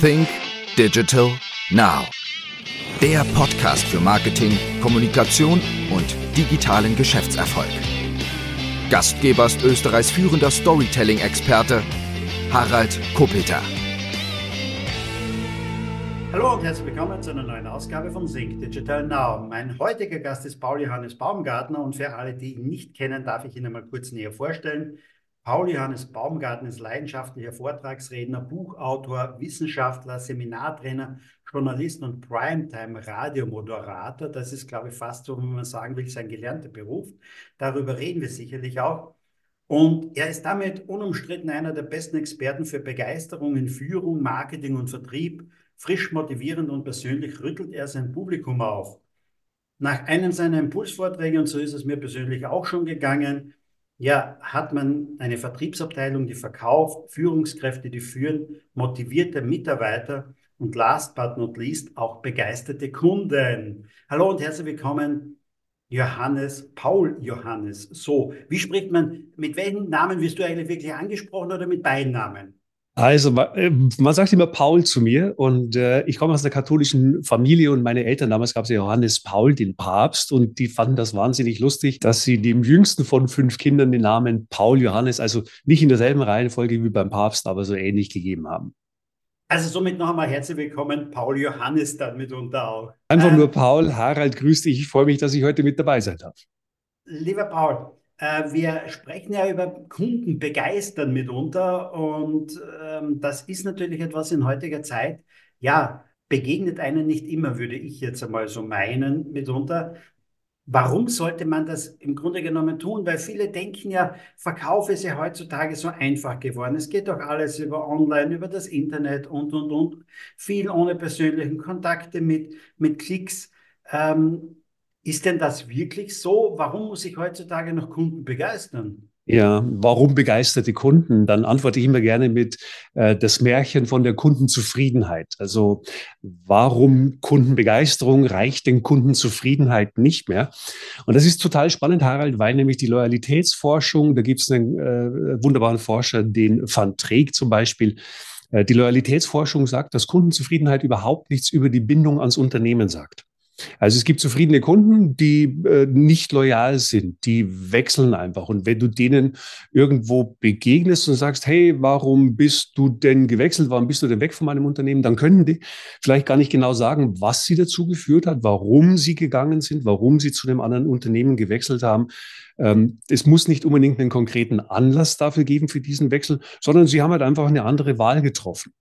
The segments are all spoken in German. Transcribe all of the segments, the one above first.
Think Digital Now. Der Podcast für Marketing, Kommunikation und digitalen Geschäftserfolg. Gastgeber ist Österreichs führender Storytelling-Experte Harald Kopeter. Hallo und herzlich willkommen zu einer neuen Ausgabe von Think Digital Now. Mein heutiger Gast ist Paul Johannes Baumgartner und für alle, die ihn nicht kennen, darf ich ihn mal kurz näher vorstellen. Paul Johannes Baumgarten ist leidenschaftlicher Vortragsredner, Buchautor, Wissenschaftler, Seminartrainer, Journalist und Primetime-Radiomoderator. Das ist, glaube ich, fast so, wie man sagen will, sein gelernter Beruf. Darüber reden wir sicherlich auch. Und er ist damit unumstritten einer der besten Experten für Begeisterung in Führung, Marketing und Vertrieb. Frisch, motivierend und persönlich rüttelt er sein Publikum auf. Nach einem seiner Impulsvorträge, und so ist es mir persönlich auch schon gegangen, ja, hat man eine Vertriebsabteilung, die verkauft, Führungskräfte, die führen, motivierte Mitarbeiter und last but not least auch begeisterte Kunden. Hallo und herzlich willkommen, Johannes, Paul Johannes. So, wie spricht man, mit welchen Namen wirst du eigentlich wirklich angesprochen oder mit beiden Namen? Also äh, man sagt immer Paul zu mir und äh, ich komme aus einer katholischen Familie und meine Eltern damals gab es ja Johannes Paul, den Papst und die fanden das wahnsinnig lustig, dass sie dem jüngsten von fünf Kindern den Namen Paul Johannes, also nicht in derselben Reihenfolge wie beim Papst, aber so ähnlich gegeben haben. Also somit noch einmal herzlich willkommen, Paul Johannes dann mitunter auch. Einfach ähm, nur Paul, Harald, grüß dich, ich freue mich, dass ich heute mit dabei sein darf. Lieber Paul, wir sprechen ja über Kunden begeistern mitunter und ähm, das ist natürlich etwas in heutiger Zeit, ja, begegnet einen nicht immer, würde ich jetzt einmal so meinen mitunter. Warum sollte man das im Grunde genommen tun? Weil viele denken ja, Verkauf ist ja heutzutage so einfach geworden. Es geht doch alles über Online, über das Internet und, und, und. Viel ohne persönlichen Kontakte mit, mit Klicks. Ähm, ist denn das wirklich so? Warum muss ich heutzutage noch Kunden begeistern? Ja, warum begeisterte Kunden? Dann antworte ich immer gerne mit äh, das Märchen von der Kundenzufriedenheit. Also warum Kundenbegeisterung reicht den Kundenzufriedenheit nicht mehr? Und das ist total spannend, Harald, weil nämlich die Loyalitätsforschung, da gibt es einen äh, wunderbaren Forscher, den Van Treek zum Beispiel, äh, die Loyalitätsforschung sagt, dass Kundenzufriedenheit überhaupt nichts über die Bindung ans Unternehmen sagt. Also es gibt zufriedene Kunden, die äh, nicht loyal sind, die wechseln einfach. Und wenn du denen irgendwo begegnest und sagst, hey, warum bist du denn gewechselt? Warum bist du denn weg von meinem Unternehmen? Dann können die vielleicht gar nicht genau sagen, was sie dazu geführt hat, warum sie gegangen sind, warum sie zu einem anderen Unternehmen gewechselt haben. Ähm, es muss nicht unbedingt einen konkreten Anlass dafür geben für diesen Wechsel, sondern sie haben halt einfach eine andere Wahl getroffen.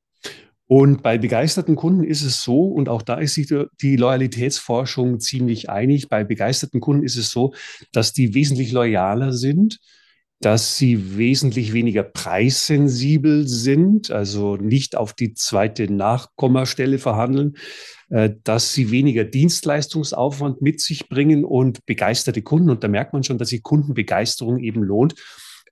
Und bei begeisterten Kunden ist es so, und auch da ist sich die Loyalitätsforschung ziemlich einig, bei begeisterten Kunden ist es so, dass die wesentlich loyaler sind, dass sie wesentlich weniger preissensibel sind, also nicht auf die zweite Nachkommastelle verhandeln, äh, dass sie weniger Dienstleistungsaufwand mit sich bringen und begeisterte Kunden, und da merkt man schon, dass sich Kundenbegeisterung eben lohnt,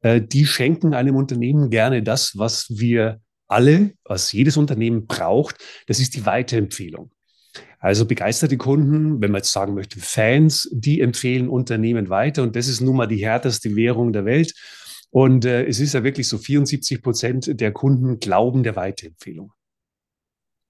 äh, die schenken einem Unternehmen gerne das, was wir alle, was jedes Unternehmen braucht, das ist die Weiterempfehlung. Also begeisterte Kunden, wenn man jetzt sagen möchte, Fans, die empfehlen Unternehmen weiter. Und das ist nun mal die härteste Währung der Welt. Und äh, es ist ja wirklich so, 74 Prozent der Kunden glauben der Weiterempfehlung.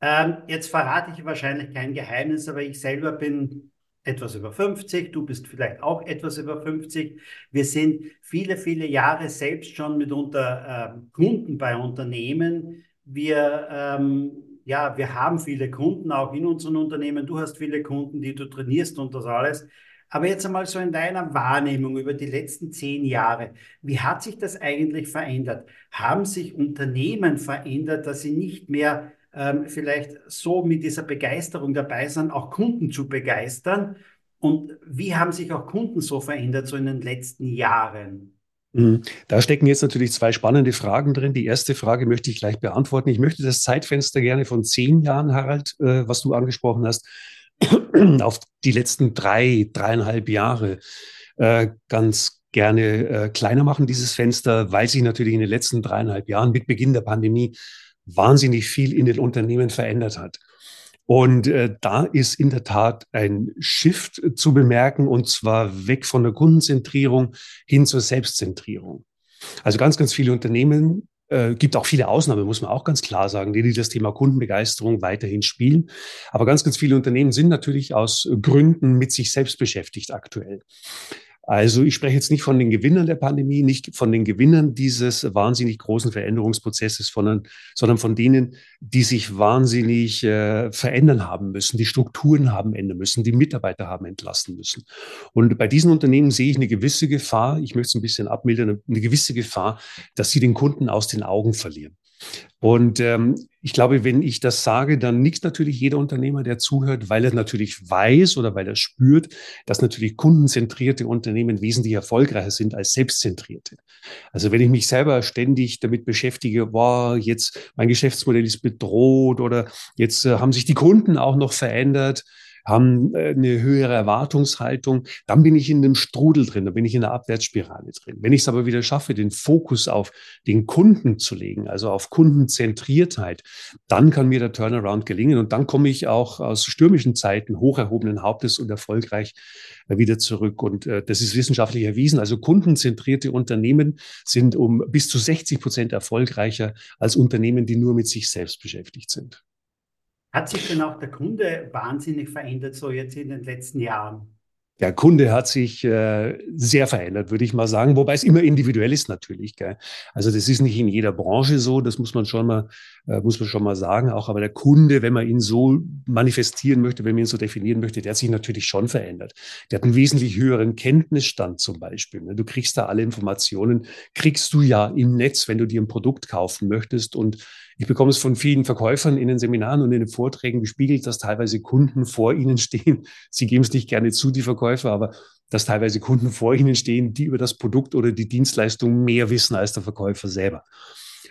Ähm, jetzt verrate ich wahrscheinlich kein Geheimnis, aber ich selber bin etwas über 50, du bist vielleicht auch etwas über 50. Wir sind viele, viele Jahre selbst schon mitunter äh, Kunden bei Unternehmen. Wir, ähm, ja, wir haben viele Kunden auch in unseren Unternehmen. Du hast viele Kunden, die du trainierst und das alles. Aber jetzt einmal so in deiner Wahrnehmung über die letzten zehn Jahre, wie hat sich das eigentlich verändert? Haben sich Unternehmen verändert, dass sie nicht mehr ähm, vielleicht so mit dieser Begeisterung dabei sind, auch Kunden zu begeistern? Und wie haben sich auch Kunden so verändert, so in den letzten Jahren? Mhm. Da stecken jetzt natürlich zwei spannende Fragen drin. Die erste Frage möchte ich gleich beantworten. Ich möchte das Zeitfenster gerne von zehn Jahren, Harald, äh, was du angesprochen hast, auf die letzten drei, dreieinhalb Jahre äh, ganz gerne äh, kleiner machen, dieses Fenster, weil sich natürlich in den letzten dreieinhalb Jahren mit Beginn der Pandemie wahnsinnig viel in den Unternehmen verändert hat. Und äh, da ist in der Tat ein Shift zu bemerken, und zwar weg von der Kundenzentrierung hin zur Selbstzentrierung. Also ganz, ganz viele Unternehmen äh, gibt auch viele Ausnahmen, muss man auch ganz klar sagen, die, die das Thema Kundenbegeisterung weiterhin spielen. Aber ganz, ganz viele Unternehmen sind natürlich aus Gründen mit sich selbst beschäftigt aktuell. Also ich spreche jetzt nicht von den Gewinnern der Pandemie, nicht von den Gewinnern dieses wahnsinnig großen Veränderungsprozesses, sondern, von denen, die sich wahnsinnig äh, verändern haben müssen, die Strukturen haben ändern müssen, die Mitarbeiter haben entlassen müssen. Und bei diesen Unternehmen sehe ich eine gewisse Gefahr, ich möchte es ein bisschen abmildern, eine gewisse Gefahr, dass sie den Kunden aus den Augen verlieren. Und ähm, ich glaube, wenn ich das sage, dann nickt natürlich jeder Unternehmer, der zuhört, weil er natürlich weiß oder weil er spürt, dass natürlich kundenzentrierte Unternehmen wesentlich erfolgreicher sind als selbstzentrierte. Also wenn ich mich selber ständig damit beschäftige, boah, jetzt mein Geschäftsmodell ist bedroht oder jetzt äh, haben sich die Kunden auch noch verändert, haben äh, eine höhere Erwartungshaltung, dann bin ich in einem Strudel drin, dann bin ich in einer Abwärtsspirale drin. Wenn ich es aber wieder schaffe, den Fokus auf den Kunden zu legen, also auf Kundenzentriertheit, dann kann mir der Turnaround gelingen und dann komme ich auch aus stürmischen Zeiten hoch erhobenen Hauptes und erfolgreich äh, wieder zurück. Und äh, das ist wissenschaftlich erwiesen. Also kundenzentrierte Unternehmen sind um bis zu 60 Prozent erfolgreicher als Unternehmen, die nur mit sich selbst beschäftigt sind. Hat sich denn auch der Kunde wahnsinnig verändert, so jetzt in den letzten Jahren? Der Kunde hat sich äh, sehr verändert, würde ich mal sagen, wobei es immer individuell ist natürlich. Gell? Also das ist nicht in jeder Branche so, das muss man schon mal, äh, muss man schon mal sagen. Auch aber der Kunde, wenn man ihn so manifestieren möchte, wenn man ihn so definieren möchte, der hat sich natürlich schon verändert. Der hat einen wesentlich höheren Kenntnisstand zum Beispiel. Ne? Du kriegst da alle Informationen, kriegst du ja im Netz, wenn du dir ein Produkt kaufen möchtest und ich bekomme es von vielen Verkäufern in den Seminaren und in den Vorträgen gespiegelt, dass teilweise Kunden vor ihnen stehen. Sie geben es nicht gerne zu, die Verkäufer, aber dass teilweise Kunden vor ihnen stehen, die über das Produkt oder die Dienstleistung mehr wissen als der Verkäufer selber.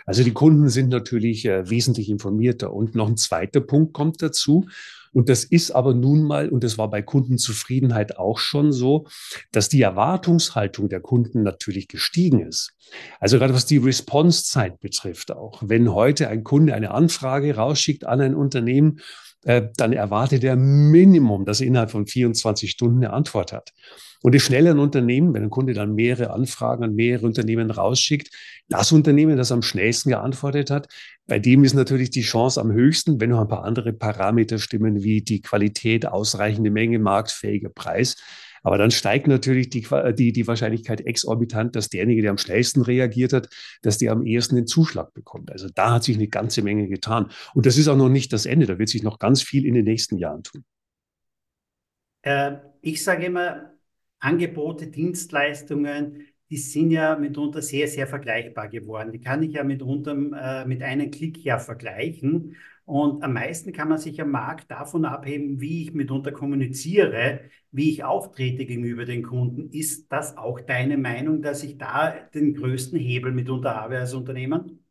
Also die Kunden sind natürlich äh, wesentlich informierter. Und noch ein zweiter Punkt kommt dazu. Und das ist aber nun mal, und das war bei Kundenzufriedenheit auch schon so, dass die Erwartungshaltung der Kunden natürlich gestiegen ist. Also gerade was die Response-Zeit betrifft auch. Wenn heute ein Kunde eine Anfrage rausschickt an ein Unternehmen, äh, dann erwartet er Minimum, dass er innerhalb von 24 Stunden eine Antwort hat. Und je schneller ein Unternehmen, wenn ein Kunde dann mehrere Anfragen an mehrere Unternehmen rausschickt, das Unternehmen, das am schnellsten geantwortet hat, bei dem ist natürlich die Chance am höchsten, wenn noch ein paar andere Parameter stimmen, wie die Qualität, ausreichende Menge, marktfähiger Preis. Aber dann steigt natürlich die, die, die Wahrscheinlichkeit exorbitant, dass derjenige, der am schnellsten reagiert hat, dass der am ehesten den Zuschlag bekommt. Also da hat sich eine ganze Menge getan. Und das ist auch noch nicht das Ende. Da wird sich noch ganz viel in den nächsten Jahren tun. Äh, ich sage immer, Angebote, Dienstleistungen, die sind ja mitunter sehr, sehr vergleichbar geworden. Die kann ich ja mitunter äh, mit einem Klick ja vergleichen. Und am meisten kann man sich am Markt davon abheben, wie ich mitunter kommuniziere, wie ich auftrete gegenüber den Kunden. Ist das auch deine Meinung, dass ich da den größten Hebel mitunter habe als Unternehmen?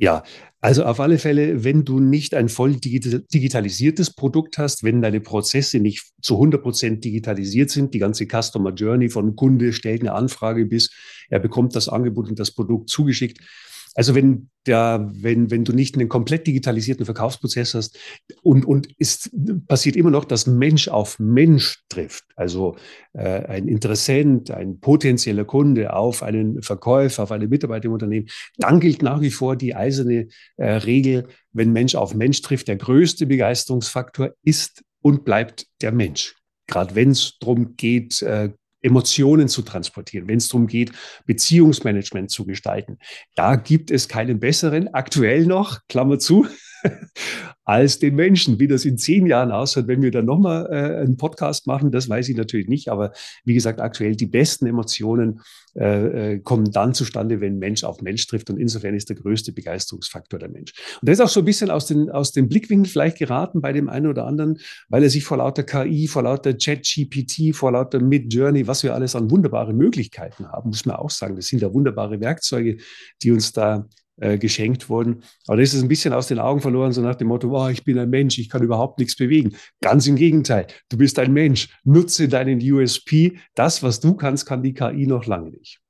Ja, also auf alle Fälle, wenn du nicht ein voll digitalisiertes Produkt hast, wenn deine Prozesse nicht zu 100 Prozent digitalisiert sind, die ganze Customer Journey von Kunde stellt eine Anfrage bis er bekommt das Angebot und das Produkt zugeschickt, also wenn der, wenn, wenn du nicht einen komplett digitalisierten Verkaufsprozess hast und, und es passiert immer noch, dass Mensch auf Mensch trifft, also äh, ein Interessent, ein potenzieller Kunde auf einen Verkäufer, auf eine Mitarbeiter im Unternehmen, dann gilt nach wie vor die eiserne äh, Regel, wenn Mensch auf Mensch trifft, der größte Begeisterungsfaktor ist und bleibt der Mensch. Gerade wenn es darum geht, äh, Emotionen zu transportieren, wenn es darum geht, Beziehungsmanagement zu gestalten. Da gibt es keinen besseren, aktuell noch, Klammer zu, als den Menschen. Wie das in zehn Jahren ausschaut, wenn wir dann nochmal äh, einen Podcast machen, das weiß ich natürlich nicht. Aber wie gesagt, aktuell die besten Emotionen äh, äh, kommen dann zustande, wenn Mensch auf Mensch trifft. Und insofern ist der größte Begeisterungsfaktor der Mensch. Und das ist auch so ein bisschen aus, den, aus dem Blickwinkel vielleicht geraten bei dem einen oder anderen, weil er sich vor lauter KI, vor lauter Chat-GPT, vor lauter Mid-Journey, was wir alles an wunderbare Möglichkeiten haben, muss man auch sagen. Das sind ja wunderbare Werkzeuge, die uns da äh, geschenkt wurden. Aber da ist ein bisschen aus den Augen verloren, so nach dem Motto, oh, ich bin ein Mensch, ich kann überhaupt nichts bewegen. Ganz im Gegenteil, du bist ein Mensch, nutze deinen USP. Das, was du kannst, kann die KI noch lange nicht.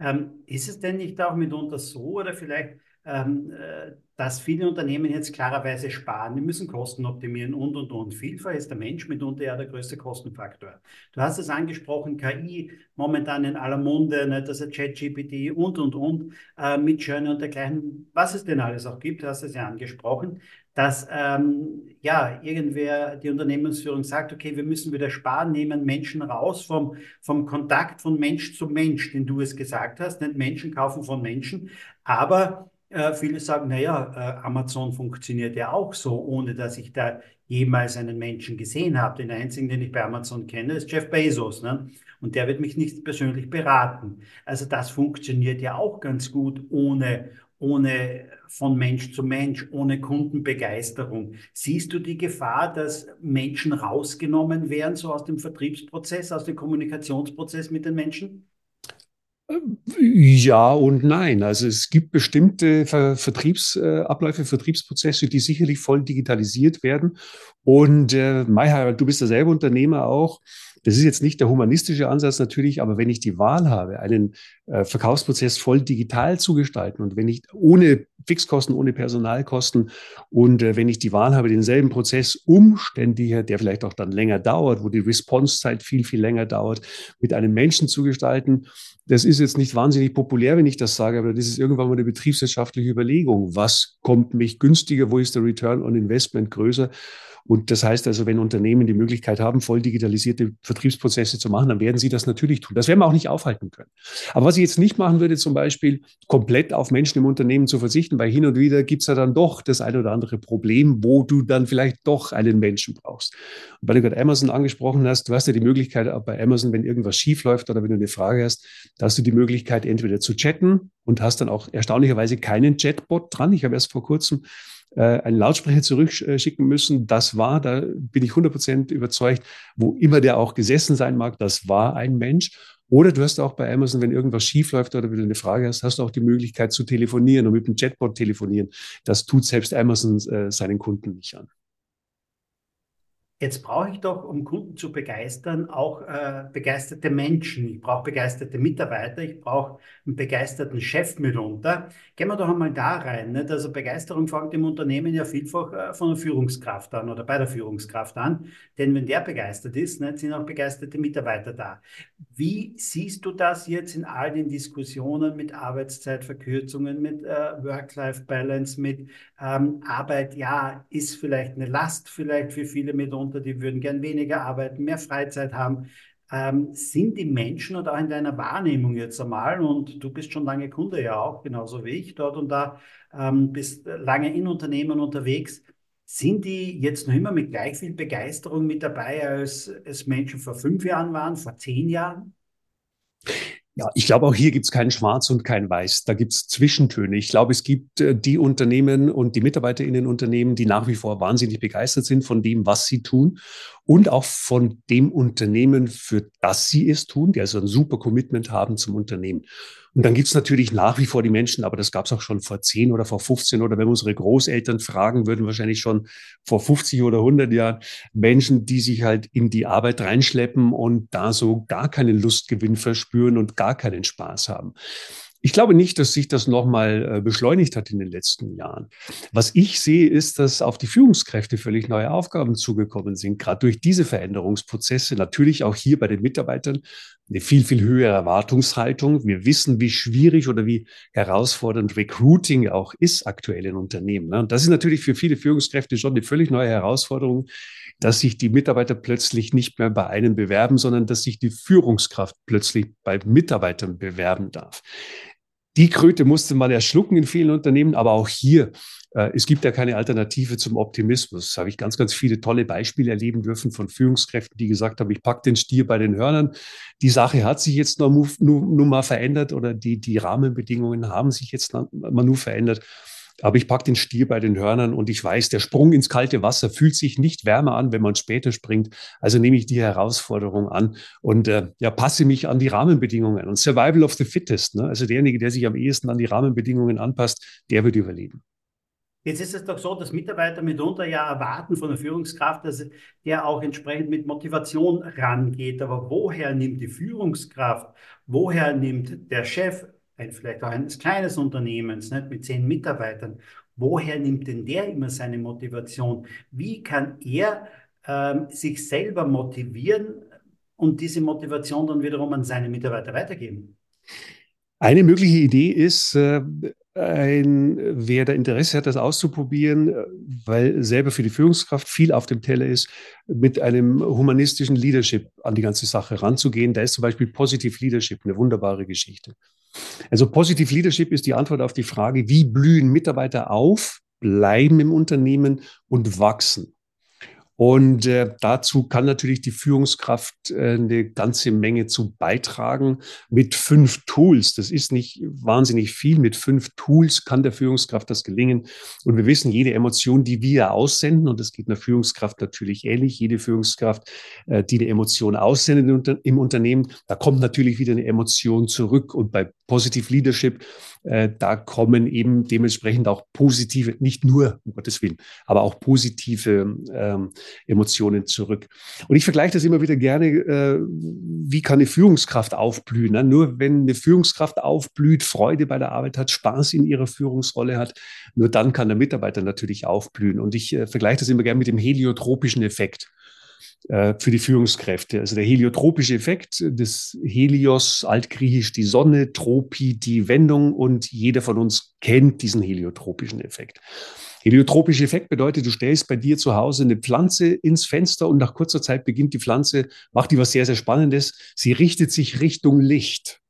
Ähm, ist es denn nicht auch mitunter so oder vielleicht dass viele Unternehmen jetzt klarerweise sparen, die müssen Kosten optimieren und, und, und. Vielfach ist der Mensch mitunter ja der größte Kostenfaktor. Du hast es angesprochen, KI momentan in aller Munde, ne, dass er ChatGPT und, und, und, äh, mit Journey und dergleichen, was es denn alles auch gibt, du hast es ja angesprochen, dass ähm, ja irgendwer die Unternehmensführung sagt, okay, wir müssen wieder sparen, nehmen Menschen raus vom, vom Kontakt von Mensch zu Mensch, den du es gesagt hast, nicht Menschen kaufen von Menschen, aber äh, viele sagen, naja, äh, Amazon funktioniert ja auch so, ohne dass ich da jemals einen Menschen gesehen habe. Den einzigen, den ich bei Amazon kenne, ist Jeff Bezos. Ne? Und der wird mich nicht persönlich beraten. Also das funktioniert ja auch ganz gut ohne, ohne von Mensch zu Mensch, ohne Kundenbegeisterung. Siehst du die Gefahr, dass Menschen rausgenommen werden, so aus dem Vertriebsprozess, aus dem Kommunikationsprozess mit den Menschen? Ja und nein. Also es gibt bestimmte Ver Vertriebsabläufe, Vertriebsprozesse, die sicherlich voll digitalisiert werden. Und äh, Mai, du bist ja selber Unternehmer auch. Das ist jetzt nicht der humanistische Ansatz natürlich, aber wenn ich die Wahl habe, einen äh, Verkaufsprozess voll digital zu gestalten und wenn ich ohne Fixkosten, ohne Personalkosten und äh, wenn ich die Wahl habe, denselben Prozess umständlicher, der vielleicht auch dann länger dauert, wo die Response-Zeit viel, viel länger dauert, mit einem Menschen zu gestalten, das ist jetzt nicht wahnsinnig populär, wenn ich das sage, aber das ist irgendwann mal eine betriebswirtschaftliche Überlegung. Was kommt mich günstiger? Wo ist der Return on Investment größer? Und das heißt also, wenn Unternehmen die Möglichkeit haben, voll digitalisierte Vertriebsprozesse zu machen, dann werden sie das natürlich tun. Das werden wir auch nicht aufhalten können. Aber was ich jetzt nicht machen würde, zum Beispiel komplett auf Menschen im Unternehmen zu verzichten, weil hin und wieder gibt es ja dann doch das ein oder andere Problem, wo du dann vielleicht doch einen Menschen brauchst. Und weil du gerade Amazon angesprochen hast, du hast ja die Möglichkeit auch bei Amazon, wenn irgendwas schief läuft oder wenn du eine Frage hast, da hast du die Möglichkeit, entweder zu chatten und hast dann auch erstaunlicherweise keinen Chatbot dran. Ich habe erst vor kurzem einen Lautsprecher zurückschicken müssen. Das war, da bin ich 100 Prozent überzeugt, wo immer der auch gesessen sein mag, das war ein Mensch. Oder du hast auch bei Amazon, wenn irgendwas schief läuft oder wenn du eine Frage hast, hast du auch die Möglichkeit zu telefonieren und mit dem Chatbot telefonieren. Das tut selbst Amazon äh, seinen Kunden nicht an. Jetzt brauche ich doch, um Kunden zu begeistern, auch äh, begeisterte Menschen. Ich brauche begeisterte Mitarbeiter, ich brauche einen begeisterten Chef mitunter. Gehen wir doch einmal da rein. Nicht? Also Begeisterung fängt im Unternehmen ja vielfach äh, von der Führungskraft an oder bei der Führungskraft an. Denn wenn der begeistert ist, nicht, sind auch begeisterte Mitarbeiter da. Wie siehst du das jetzt in all den Diskussionen mit Arbeitszeitverkürzungen, mit äh, Work-Life-Balance, mit ähm, Arbeit? Ja, ist vielleicht eine Last vielleicht für viele mitunter darunter, die würden gern weniger arbeiten, mehr Freizeit haben. Ähm, sind die Menschen oder auch in deiner Wahrnehmung jetzt einmal, und du bist schon lange Kunde ja auch, genauso wie ich dort und da, ähm, bist lange in Unternehmen unterwegs, sind die jetzt noch immer mit gleich viel Begeisterung mit dabei, als es Menschen vor fünf Jahren waren, vor zehn Jahren? Ja, ich glaube, auch hier gibt es kein Schwarz und kein Weiß. Da gibt es Zwischentöne. Ich glaube, es gibt äh, die Unternehmen und die Mitarbeiter in den Unternehmen, die nach wie vor wahnsinnig begeistert sind von dem, was sie tun und auch von dem Unternehmen, für das sie es tun, die also ein super Commitment haben zum Unternehmen. Und dann gibt es natürlich nach wie vor die Menschen, aber das gab es auch schon vor 10 oder vor 15 oder wenn wir unsere Großeltern fragen, würden wahrscheinlich schon vor 50 oder 100 Jahren Menschen, die sich halt in die Arbeit reinschleppen und da so gar keinen Lustgewinn verspüren und gar keinen Spaß haben. Ich glaube nicht, dass sich das nochmal äh, beschleunigt hat in den letzten Jahren. Was ich sehe, ist, dass auf die Führungskräfte völlig neue Aufgaben zugekommen sind, gerade durch diese Veränderungsprozesse. Natürlich auch hier bei den Mitarbeitern eine viel, viel höhere Erwartungshaltung. Wir wissen, wie schwierig oder wie herausfordernd Recruiting auch ist aktuell in Unternehmen. Ne? Und das ist natürlich für viele Führungskräfte schon eine völlig neue Herausforderung, dass sich die Mitarbeiter plötzlich nicht mehr bei einem bewerben, sondern dass sich die Führungskraft plötzlich bei Mitarbeitern bewerben darf. Die Kröte musste man erschlucken in vielen Unternehmen, aber auch hier, äh, es gibt ja keine Alternative zum Optimismus. Das habe ich ganz, ganz viele tolle Beispiele erleben dürfen von Führungskräften, die gesagt haben, ich packe den Stier bei den Hörnern. Die Sache hat sich jetzt noch nur, mal verändert oder die, die Rahmenbedingungen haben sich jetzt mal nur verändert. Aber ich packe den Stier bei den Hörnern und ich weiß, der Sprung ins kalte Wasser fühlt sich nicht wärmer an, wenn man später springt. Also nehme ich die Herausforderung an und äh, ja, passe mich an die Rahmenbedingungen. Und Survival of the Fittest, ne? also derjenige, der sich am ehesten an die Rahmenbedingungen anpasst, der wird überleben. Jetzt ist es doch so, dass Mitarbeiter mitunter ja erwarten von der Führungskraft, dass der auch entsprechend mit Motivation rangeht. Aber woher nimmt die Führungskraft, woher nimmt der Chef ein, vielleicht auch eines kleines Unternehmens nicht, mit zehn Mitarbeitern, woher nimmt denn der immer seine Motivation? Wie kann er ähm, sich selber motivieren und diese Motivation dann wiederum an seine Mitarbeiter weitergeben? Eine mögliche Idee ist, äh, ein, wer da Interesse hat, das auszuprobieren, weil selber für die Führungskraft viel auf dem Teller ist, mit einem humanistischen Leadership an die ganze Sache ranzugehen. Da ist zum Beispiel Positive Leadership eine wunderbare Geschichte. Also Positive Leadership ist die Antwort auf die Frage, wie blühen Mitarbeiter auf, bleiben im Unternehmen und wachsen. Und äh, dazu kann natürlich die Führungskraft äh, eine ganze Menge zu beitragen mit fünf Tools. Das ist nicht wahnsinnig viel. Mit fünf Tools kann der Führungskraft das gelingen. Und wir wissen, jede Emotion, die wir aussenden, und das geht einer Führungskraft natürlich ähnlich, jede Führungskraft, äh, die eine Emotion aussendet im Unternehmen, da kommt natürlich wieder eine Emotion zurück. Und bei Positive Leadership äh, da kommen eben dementsprechend auch positive, nicht nur, um Gottes Willen, aber auch positive ähm, Emotionen zurück. Und ich vergleiche das immer wieder gerne, äh, wie kann eine Führungskraft aufblühen? Ne? Nur wenn eine Führungskraft aufblüht, Freude bei der Arbeit hat, Spaß in ihrer Führungsrolle hat, nur dann kann der Mitarbeiter natürlich aufblühen. Und ich äh, vergleiche das immer gerne mit dem heliotropischen Effekt. Äh, für die Führungskräfte. Also der heliotropische Effekt des Helios, altgriechisch die Sonne, Tropi die Wendung und jeder von uns kennt diesen heliotropischen Effekt. Heliotropischer Effekt bedeutet, du stellst bei dir zu Hause eine Pflanze ins Fenster und nach kurzer Zeit beginnt die Pflanze, macht die was sehr, sehr Spannendes. Sie richtet sich Richtung Licht.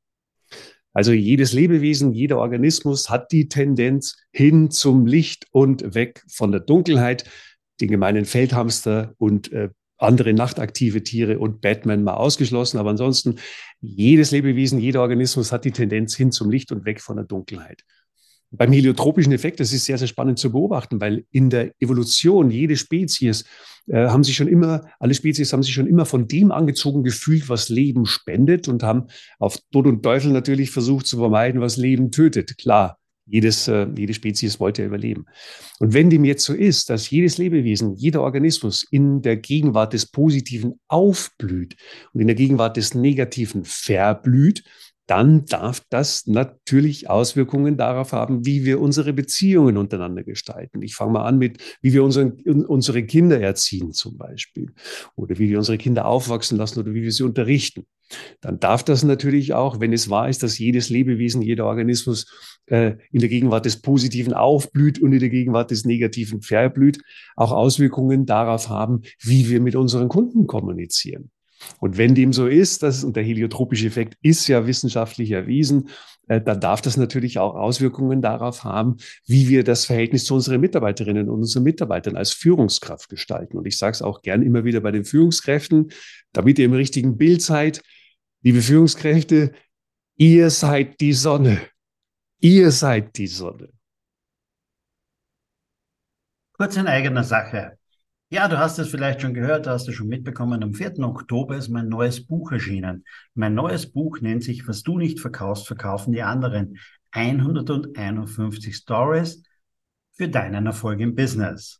Also jedes Lebewesen, jeder Organismus hat die Tendenz hin zum Licht und weg von der Dunkelheit. Den gemeinen Feldhamster und äh, andere nachtaktive Tiere und Batman mal ausgeschlossen. Aber ansonsten, jedes Lebewesen, jeder Organismus hat die Tendenz hin zum Licht und weg von der Dunkelheit. Beim heliotropischen Effekt, das ist sehr, sehr spannend zu beobachten, weil in der Evolution jede Spezies äh, haben sich schon immer, alle Spezies haben sich schon immer von dem angezogen gefühlt, was Leben spendet und haben auf Tod und Teufel natürlich versucht zu vermeiden, was Leben tötet. Klar, jedes, äh, jede Spezies wollte ja überleben. Und wenn dem jetzt so ist, dass jedes Lebewesen, jeder Organismus in der Gegenwart des Positiven aufblüht und in der Gegenwart des Negativen verblüht, dann darf das natürlich Auswirkungen darauf haben, wie wir unsere Beziehungen untereinander gestalten. Ich fange mal an mit, wie wir unseren, unsere Kinder erziehen zum Beispiel oder wie wir unsere Kinder aufwachsen lassen oder wie wir sie unterrichten. Dann darf das natürlich auch, wenn es wahr ist, dass jedes Lebewesen, jeder Organismus äh, in der Gegenwart des Positiven aufblüht und in der Gegenwart des Negativen verblüht, auch Auswirkungen darauf haben, wie wir mit unseren Kunden kommunizieren. Und wenn dem so ist, das, und der heliotropische Effekt ist ja wissenschaftlich erwiesen, dann darf das natürlich auch Auswirkungen darauf haben, wie wir das Verhältnis zu unseren Mitarbeiterinnen und unseren Mitarbeitern als Führungskraft gestalten. Und ich sage es auch gern immer wieder bei den Führungskräften, damit ihr im richtigen Bild seid. Liebe Führungskräfte, ihr seid die Sonne. Ihr seid die Sonne. Kurz in eigener Sache. Ja, du hast es vielleicht schon gehört, du hast es schon mitbekommen. Am 4. Oktober ist mein neues Buch erschienen. Mein neues Buch nennt sich Was du nicht verkaufst, verkaufen die anderen. 151 Stories für deinen Erfolg im Business.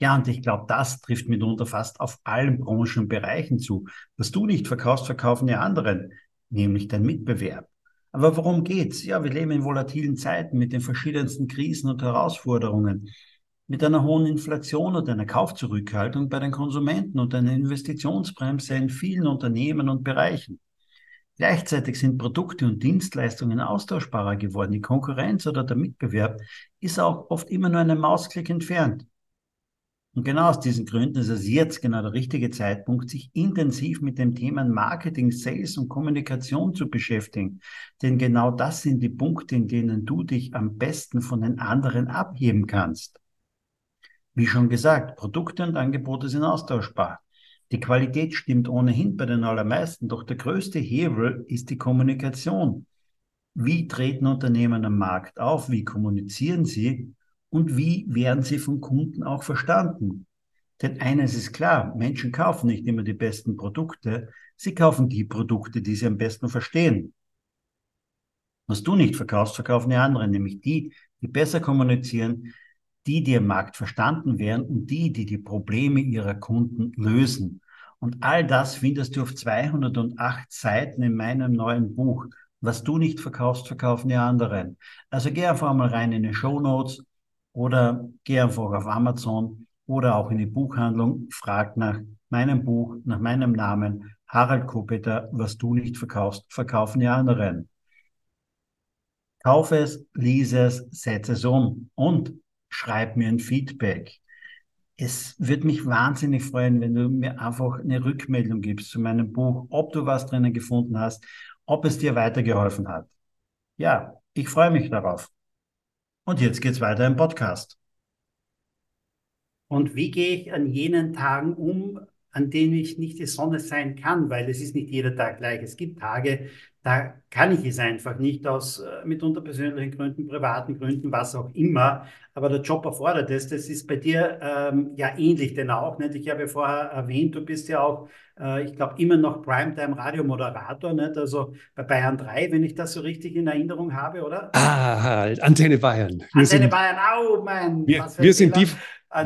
Ja, und ich glaube, das trifft mitunter fast auf allen Branchen und Bereichen zu. Was du nicht verkaufst, verkaufen die anderen, nämlich dein Mitbewerb. Aber worum geht's? Ja, wir leben in volatilen Zeiten mit den verschiedensten Krisen und Herausforderungen mit einer hohen Inflation und einer Kaufzurückhaltung bei den Konsumenten und einer Investitionsbremse in vielen Unternehmen und Bereichen. Gleichzeitig sind Produkte und Dienstleistungen austauschbarer geworden. Die Konkurrenz oder der Mitbewerb ist auch oft immer nur einen Mausklick entfernt. Und genau aus diesen Gründen ist es jetzt genau der richtige Zeitpunkt, sich intensiv mit dem Thema Marketing, Sales und Kommunikation zu beschäftigen. Denn genau das sind die Punkte, in denen du dich am besten von den anderen abheben kannst. Wie schon gesagt, Produkte und Angebote sind austauschbar. Die Qualität stimmt ohnehin bei den allermeisten, doch der größte Hebel ist die Kommunikation. Wie treten Unternehmen am Markt auf? Wie kommunizieren sie? Und wie werden sie vom Kunden auch verstanden? Denn eines ist klar, Menschen kaufen nicht immer die besten Produkte, sie kaufen die Produkte, die sie am besten verstehen. Was du nicht verkaufst, verkaufen die anderen, nämlich die, die besser kommunizieren, die, die im Markt verstanden werden und die, die die Probleme ihrer Kunden lösen. Und all das findest du auf 208 Seiten in meinem neuen Buch. Was du nicht verkaufst, verkaufen die anderen. Also geh einfach mal rein in die Show Notes oder geh einfach auf Amazon oder auch in die Buchhandlung, frag nach meinem Buch, nach meinem Namen, Harald Kopeter, was du nicht verkaufst, verkaufen die anderen. Kauf es, lies es, setze es um und schreib mir ein Feedback. Es würde mich wahnsinnig freuen, wenn du mir einfach eine Rückmeldung gibst zu meinem Buch, ob du was drinnen gefunden hast, ob es dir weitergeholfen hat. Ja, ich freue mich darauf. Und jetzt geht's weiter im Podcast. Und wie gehe ich an jenen Tagen um, an denen ich nicht die Sonne sein kann, weil es ist nicht jeder Tag gleich. Es gibt Tage, da kann ich es einfach nicht aus äh, mitunter persönlichen Gründen, privaten Gründen, was auch immer. Aber der Job erfordert es. Das ist bei dir ähm, ja ähnlich, denn auch. Nicht? Ich habe ja vorher erwähnt, du bist ja auch, äh, ich glaube, immer noch Primetime-Radiomoderator, also bei Bayern 3, wenn ich das so richtig in Erinnerung habe, oder? Ah, Antenne Bayern. Wir Antenne sind, Bayern, au, mein. Wir, wir sind die,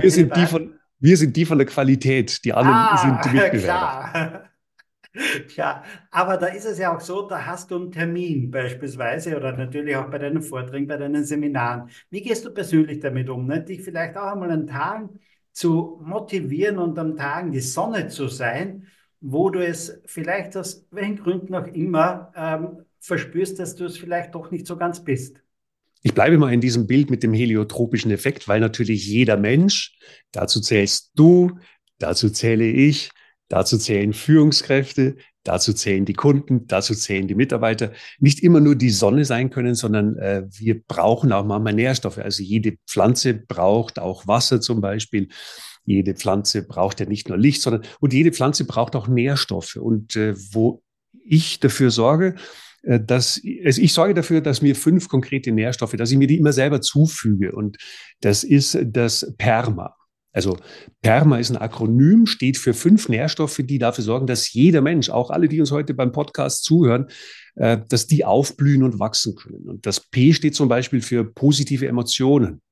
wir sind die von wir sind die von der Qualität, die anderen ah, sind die Mitbewerber. Klar. Ja, aber da ist es ja auch so, da hast du einen Termin beispielsweise oder natürlich auch bei deinen Vorträgen, bei deinen Seminaren. Wie gehst du persönlich damit um? Ne? Dich vielleicht auch einmal an Tagen zu motivieren und am Tagen die Sonne zu sein, wo du es vielleicht aus welchen Gründen auch immer ähm, verspürst, dass du es vielleicht doch nicht so ganz bist. Ich bleibe mal in diesem Bild mit dem heliotropischen Effekt, weil natürlich jeder Mensch, dazu zählst du, dazu zähle ich, dazu zählen Führungskräfte, dazu zählen die Kunden, dazu zählen die Mitarbeiter, nicht immer nur die Sonne sein können, sondern äh, wir brauchen auch manchmal Nährstoffe. Also jede Pflanze braucht auch Wasser zum Beispiel. Jede Pflanze braucht ja nicht nur Licht, sondern und jede Pflanze braucht auch Nährstoffe. Und äh, wo ich dafür sorge, äh, dass also ich sorge dafür, dass mir fünf konkrete Nährstoffe, dass ich mir die immer selber zufüge. Und das ist das PERMA. Also PERMA ist ein Akronym, steht für fünf Nährstoffe, die dafür sorgen, dass jeder Mensch, auch alle, die uns heute beim Podcast zuhören, äh, dass die aufblühen und wachsen können. Und das P steht zum Beispiel für positive Emotionen.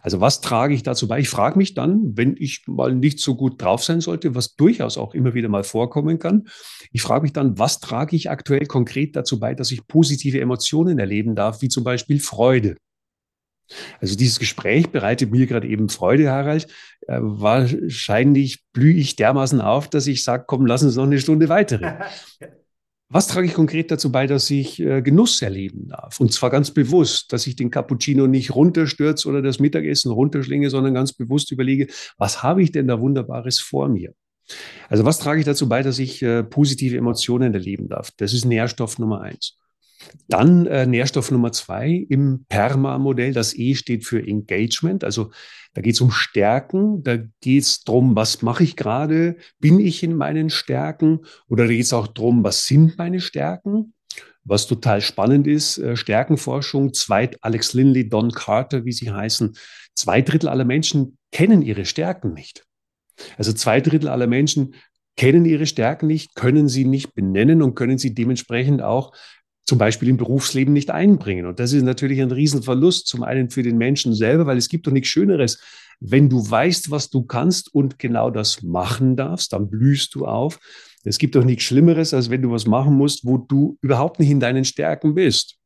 Also was trage ich dazu bei? Ich frage mich dann, wenn ich mal nicht so gut drauf sein sollte, was durchaus auch immer wieder mal vorkommen kann, ich frage mich dann, was trage ich aktuell konkret dazu bei, dass ich positive Emotionen erleben darf, wie zum Beispiel Freude. Also dieses Gespräch bereitet mir gerade eben Freude, Harald. Äh, wahrscheinlich blühe ich dermaßen auf, dass ich sage, komm, lass uns noch eine Stunde weitere. Was trage ich konkret dazu bei, dass ich äh, Genuss erleben darf? Und zwar ganz bewusst, dass ich den Cappuccino nicht runterstürze oder das Mittagessen runterschlinge, sondern ganz bewusst überlege, was habe ich denn da Wunderbares vor mir? Also was trage ich dazu bei, dass ich äh, positive Emotionen erleben darf? Das ist Nährstoff Nummer eins. Dann äh, Nährstoff Nummer zwei im PERMA-Modell. Das E steht für Engagement. Also da geht es um Stärken. Da geht es darum, was mache ich gerade? Bin ich in meinen Stärken? Oder da geht es auch darum, was sind meine Stärken? Was total spannend ist, äh, Stärkenforschung, zweit Alex Linley, Don Carter, wie sie heißen, zwei Drittel aller Menschen kennen ihre Stärken nicht. Also zwei Drittel aller Menschen kennen ihre Stärken nicht, können sie nicht benennen und können sie dementsprechend auch zum Beispiel im Berufsleben nicht einbringen. Und das ist natürlich ein Riesenverlust, zum einen für den Menschen selber, weil es gibt doch nichts Schöneres. Wenn du weißt, was du kannst und genau das machen darfst, dann blühst du auf. Es gibt doch nichts Schlimmeres, als wenn du was machen musst, wo du überhaupt nicht in deinen Stärken bist.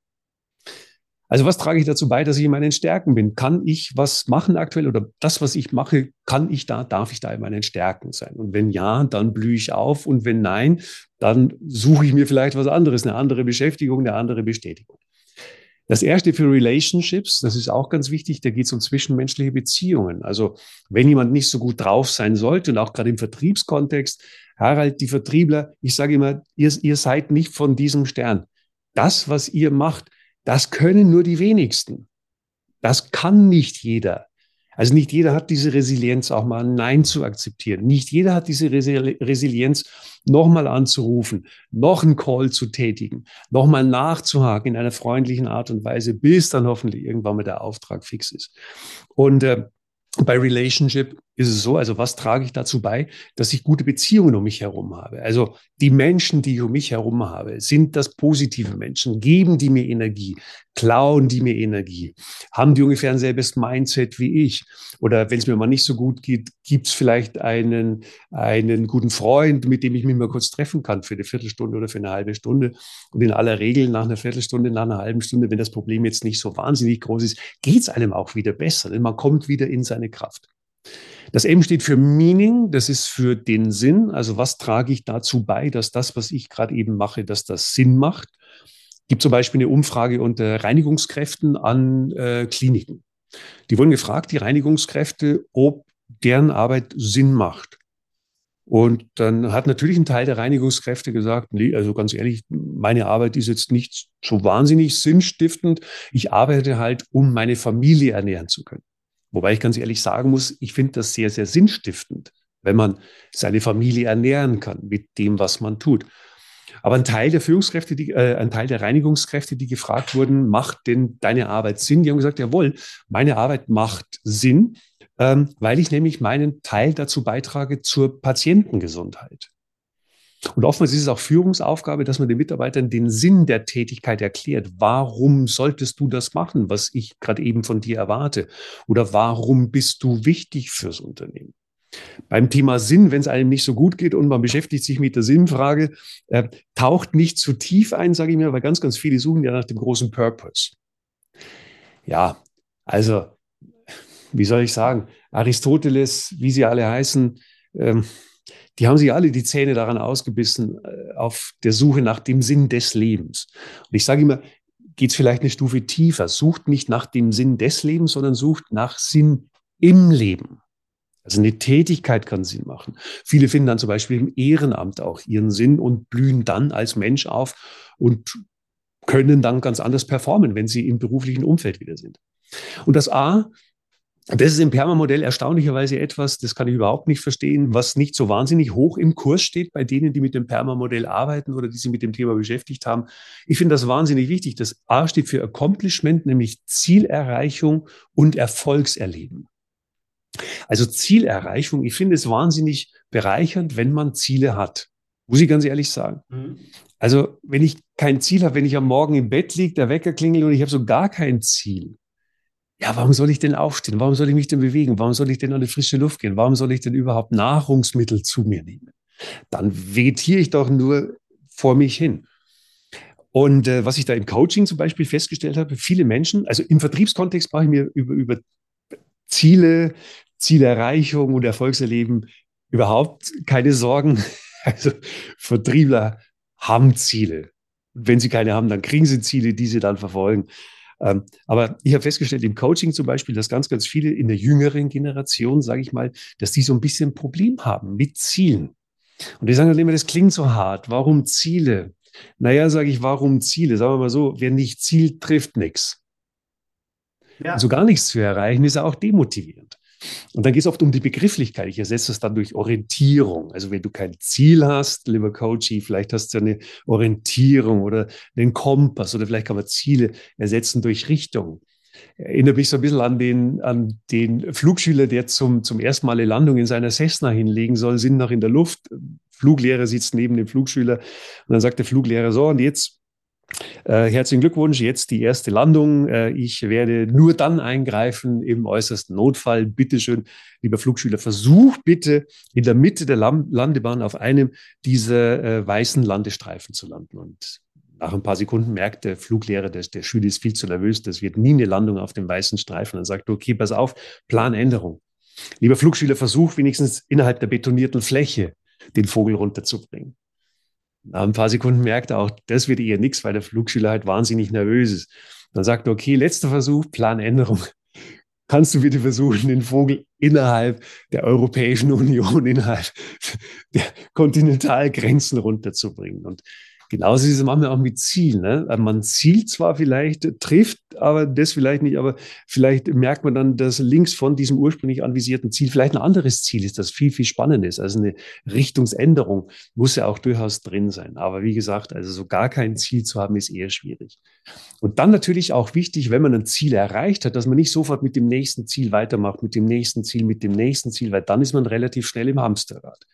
Also was trage ich dazu bei, dass ich in meinen Stärken bin? Kann ich was machen aktuell oder das, was ich mache, kann ich da, darf ich da in meinen Stärken sein? Und wenn ja, dann blühe ich auf und wenn nein, dann suche ich mir vielleicht was anderes, eine andere Beschäftigung, eine andere Bestätigung. Das erste für Relationships, das ist auch ganz wichtig, da geht es um zwischenmenschliche Beziehungen. Also wenn jemand nicht so gut drauf sein sollte und auch gerade im Vertriebskontext, Harald, die Vertriebler, ich sage immer, ihr, ihr seid nicht von diesem Stern. Das, was ihr macht, das können nur die wenigsten. Das kann nicht jeder. Also nicht jeder hat diese Resilienz, auch mal Nein zu akzeptieren. Nicht jeder hat diese Resilienz, nochmal anzurufen, noch einen Call zu tätigen, nochmal nachzuhaken in einer freundlichen Art und Weise, bis dann hoffentlich irgendwann mal der Auftrag fix ist. Und äh, bei Relationship ist es so, also was trage ich dazu bei, dass ich gute Beziehungen um mich herum habe? Also die Menschen, die ich um mich herum habe, sind das positive Menschen? Geben die mir Energie? Klauen die mir Energie? Haben die ungefähr ein selbes Mindset wie ich? Oder wenn es mir mal nicht so gut geht, gibt es vielleicht einen, einen guten Freund, mit dem ich mich mal kurz treffen kann für eine Viertelstunde oder für eine halbe Stunde. Und in aller Regel nach einer Viertelstunde, nach einer halben Stunde, wenn das Problem jetzt nicht so wahnsinnig groß ist, geht es einem auch wieder besser. Denn man kommt wieder in seine Kraft. Das M steht für Meaning, das ist für den Sinn. Also was trage ich dazu bei, dass das, was ich gerade eben mache, dass das Sinn macht? Gibt zum Beispiel eine Umfrage unter Reinigungskräften an äh, Kliniken. Die wurden gefragt, die Reinigungskräfte, ob deren Arbeit Sinn macht. Und dann hat natürlich ein Teil der Reinigungskräfte gesagt, nee, also ganz ehrlich, meine Arbeit ist jetzt nicht so wahnsinnig sinnstiftend. Ich arbeite halt, um meine Familie ernähren zu können. Wobei ich ganz ehrlich sagen muss, ich finde das sehr, sehr sinnstiftend, wenn man seine Familie ernähren kann mit dem, was man tut. Aber ein Teil der Führungskräfte, die, äh, ein Teil der Reinigungskräfte, die gefragt wurden, macht denn deine Arbeit Sinn? Die haben gesagt, jawohl, meine Arbeit macht Sinn, ähm, weil ich nämlich meinen Teil dazu beitrage zur Patientengesundheit. Und oftmals ist es auch Führungsaufgabe, dass man den Mitarbeitern den Sinn der Tätigkeit erklärt. Warum solltest du das machen, was ich gerade eben von dir erwarte? Oder warum bist du wichtig fürs Unternehmen? Beim Thema Sinn, wenn es einem nicht so gut geht und man beschäftigt sich mit der Sinnfrage, äh, taucht nicht zu tief ein, sage ich mir, weil ganz, ganz viele suchen ja nach dem großen Purpose. Ja, also, wie soll ich sagen, Aristoteles, wie sie alle heißen, ähm, die haben sich alle die Zähne daran ausgebissen, äh, auf der Suche nach dem Sinn des Lebens. Und ich sage immer, geht es vielleicht eine Stufe tiefer. Sucht nicht nach dem Sinn des Lebens, sondern sucht nach Sinn im Leben. Also eine Tätigkeit kann Sinn machen. Viele finden dann zum Beispiel im Ehrenamt auch ihren Sinn und blühen dann als Mensch auf und können dann ganz anders performen, wenn sie im beruflichen Umfeld wieder sind. Und das A das ist im Perma-Modell erstaunlicherweise etwas, das kann ich überhaupt nicht verstehen, was nicht so wahnsinnig hoch im Kurs steht bei denen, die mit dem Perma-Modell arbeiten oder die sich mit dem Thema beschäftigt haben. Ich finde das wahnsinnig wichtig. Das A steht für Accomplishment, nämlich Zielerreichung und Erfolgserleben. Also Zielerreichung, ich finde es wahnsinnig bereichernd, wenn man Ziele hat. Muss ich ganz ehrlich sagen. Mhm. Also wenn ich kein Ziel habe, wenn ich am Morgen im Bett liege, der Wecker klingelt und ich habe so gar kein Ziel, ja, warum soll ich denn aufstehen? Warum soll ich mich denn bewegen? Warum soll ich denn an die frische Luft gehen? Warum soll ich denn überhaupt Nahrungsmittel zu mir nehmen? Dann vegetiere ich doch nur vor mich hin. Und äh, was ich da im Coaching zum Beispiel festgestellt habe, viele Menschen, also im Vertriebskontext mache ich mir über, über Ziele, Zielerreichung und Erfolgserleben überhaupt keine Sorgen. Also Vertriebler haben Ziele. Wenn sie keine haben, dann kriegen sie Ziele, die sie dann verfolgen. Ähm, aber ich habe festgestellt im Coaching zum Beispiel, dass ganz, ganz viele in der jüngeren Generation, sage ich mal, dass die so ein bisschen ein Problem haben mit Zielen. Und die sagen dann immer, das klingt so hart. Warum Ziele? Naja, sage ich, warum Ziele? Sagen wir mal so, wer nicht zielt, trifft nichts. Ja. Also gar nichts zu erreichen, ist auch demotivierend. Und dann geht es oft um die Begrifflichkeit. Ich ersetze es dann durch Orientierung. Also wenn du kein Ziel hast, lieber Coachy, vielleicht hast du eine Orientierung oder einen Kompass oder vielleicht kann man Ziele ersetzen durch Richtung. Erinnert mich so ein bisschen an den, an den Flugschüler, der zum, zum ersten Mal eine Landung in seiner Cessna hinlegen soll, sind noch in der Luft. Fluglehrer sitzt neben dem Flugschüler und dann sagt der Fluglehrer so, und jetzt äh, herzlichen Glückwunsch, jetzt die erste Landung. Äh, ich werde nur dann eingreifen im äußersten Notfall. Bitte schön, lieber Flugschüler, versuch bitte in der Mitte der Lam Landebahn auf einem dieser äh, weißen Landestreifen zu landen. Und nach ein paar Sekunden merkt der Fluglehrer, der, der Schüler ist viel zu nervös, das wird nie eine Landung auf dem weißen Streifen. Dann sagt er, okay, pass auf, Planänderung. Lieber Flugschüler, versuch wenigstens innerhalb der betonierten Fläche den Vogel runterzubringen. Nach ein paar Sekunden merkt er auch, das wird eher nichts, weil der Flugschüler halt wahnsinnig nervös ist. Dann sagt er, okay, letzter Versuch, Planänderung. Kannst du bitte versuchen, den Vogel innerhalb der Europäischen Union, innerhalb der Kontinentalgrenzen runterzubringen? Und genauso ist es manchmal auch mit Zielen. Ne? Also man zielt zwar vielleicht, trifft aber das vielleicht nicht, aber vielleicht merkt man dann, dass links von diesem ursprünglich anvisierten Ziel vielleicht ein anderes Ziel ist, das viel, viel spannender ist. Also eine Richtungsänderung muss ja auch durchaus drin sein. Aber wie gesagt, also so gar kein Ziel zu haben, ist eher schwierig. Und dann natürlich auch wichtig, wenn man ein Ziel erreicht hat, dass man nicht sofort mit dem nächsten Ziel weitermacht, mit dem nächsten Ziel, mit dem nächsten Ziel, weil dann ist man relativ schnell im Hamsterrad.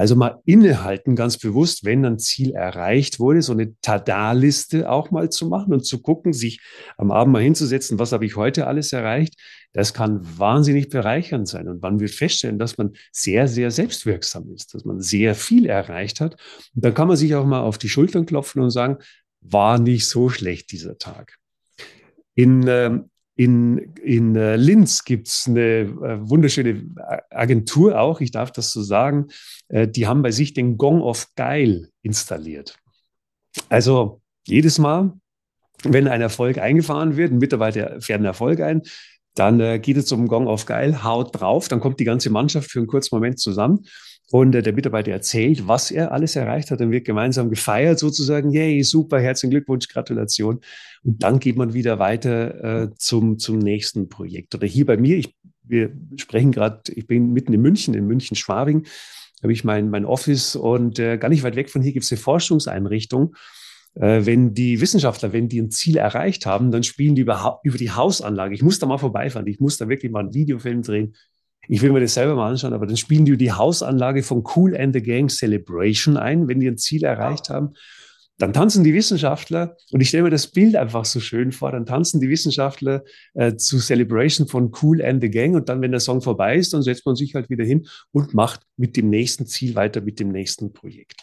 Also mal innehalten, ganz bewusst, wenn ein Ziel erreicht wurde, so eine Tada-Liste auch mal zu machen und zu gucken, sich am Abend mal hinzusetzen, was habe ich heute alles erreicht. Das kann wahnsinnig bereichernd sein. Und man wird feststellen, dass man sehr, sehr selbstwirksam ist, dass man sehr viel erreicht hat. Und dann kann man sich auch mal auf die Schultern klopfen und sagen, war nicht so schlecht dieser Tag. In, ähm, in, in äh, Linz gibt es eine äh, wunderschöne Agentur auch, ich darf das so sagen. Äh, die haben bei sich den Gong of Geil installiert. Also jedes Mal, wenn ein Erfolg eingefahren wird, ein Mitarbeiter fährt einen Erfolg ein, dann äh, geht es zum Gong of Geil, haut drauf, dann kommt die ganze Mannschaft für einen kurzen Moment zusammen und äh, der Mitarbeiter erzählt, was er alles erreicht hat. Dann wird gemeinsam gefeiert sozusagen. Yay, super, herzlichen Glückwunsch, Gratulation. Und dann geht man wieder weiter äh, zum, zum nächsten Projekt. Oder hier bei mir, ich, wir sprechen gerade, ich bin mitten in München, in München-Schwabing, habe ich mein, mein Office und äh, gar nicht weit weg von hier gibt es eine Forschungseinrichtung. Äh, wenn die Wissenschaftler, wenn die ein Ziel erreicht haben, dann spielen die über, über die Hausanlage. Ich muss da mal vorbeifahren. Ich muss da wirklich mal einen Videofilm drehen ich will mir das selber mal anschauen, aber dann spielen die die Hausanlage von Cool and the Gang Celebration ein, wenn die ein Ziel erreicht haben. Dann tanzen die Wissenschaftler, und ich stelle mir das Bild einfach so schön vor, dann tanzen die Wissenschaftler äh, zu Celebration von Cool and the Gang und dann, wenn der Song vorbei ist, dann setzt man sich halt wieder hin und macht mit dem nächsten Ziel weiter, mit dem nächsten Projekt.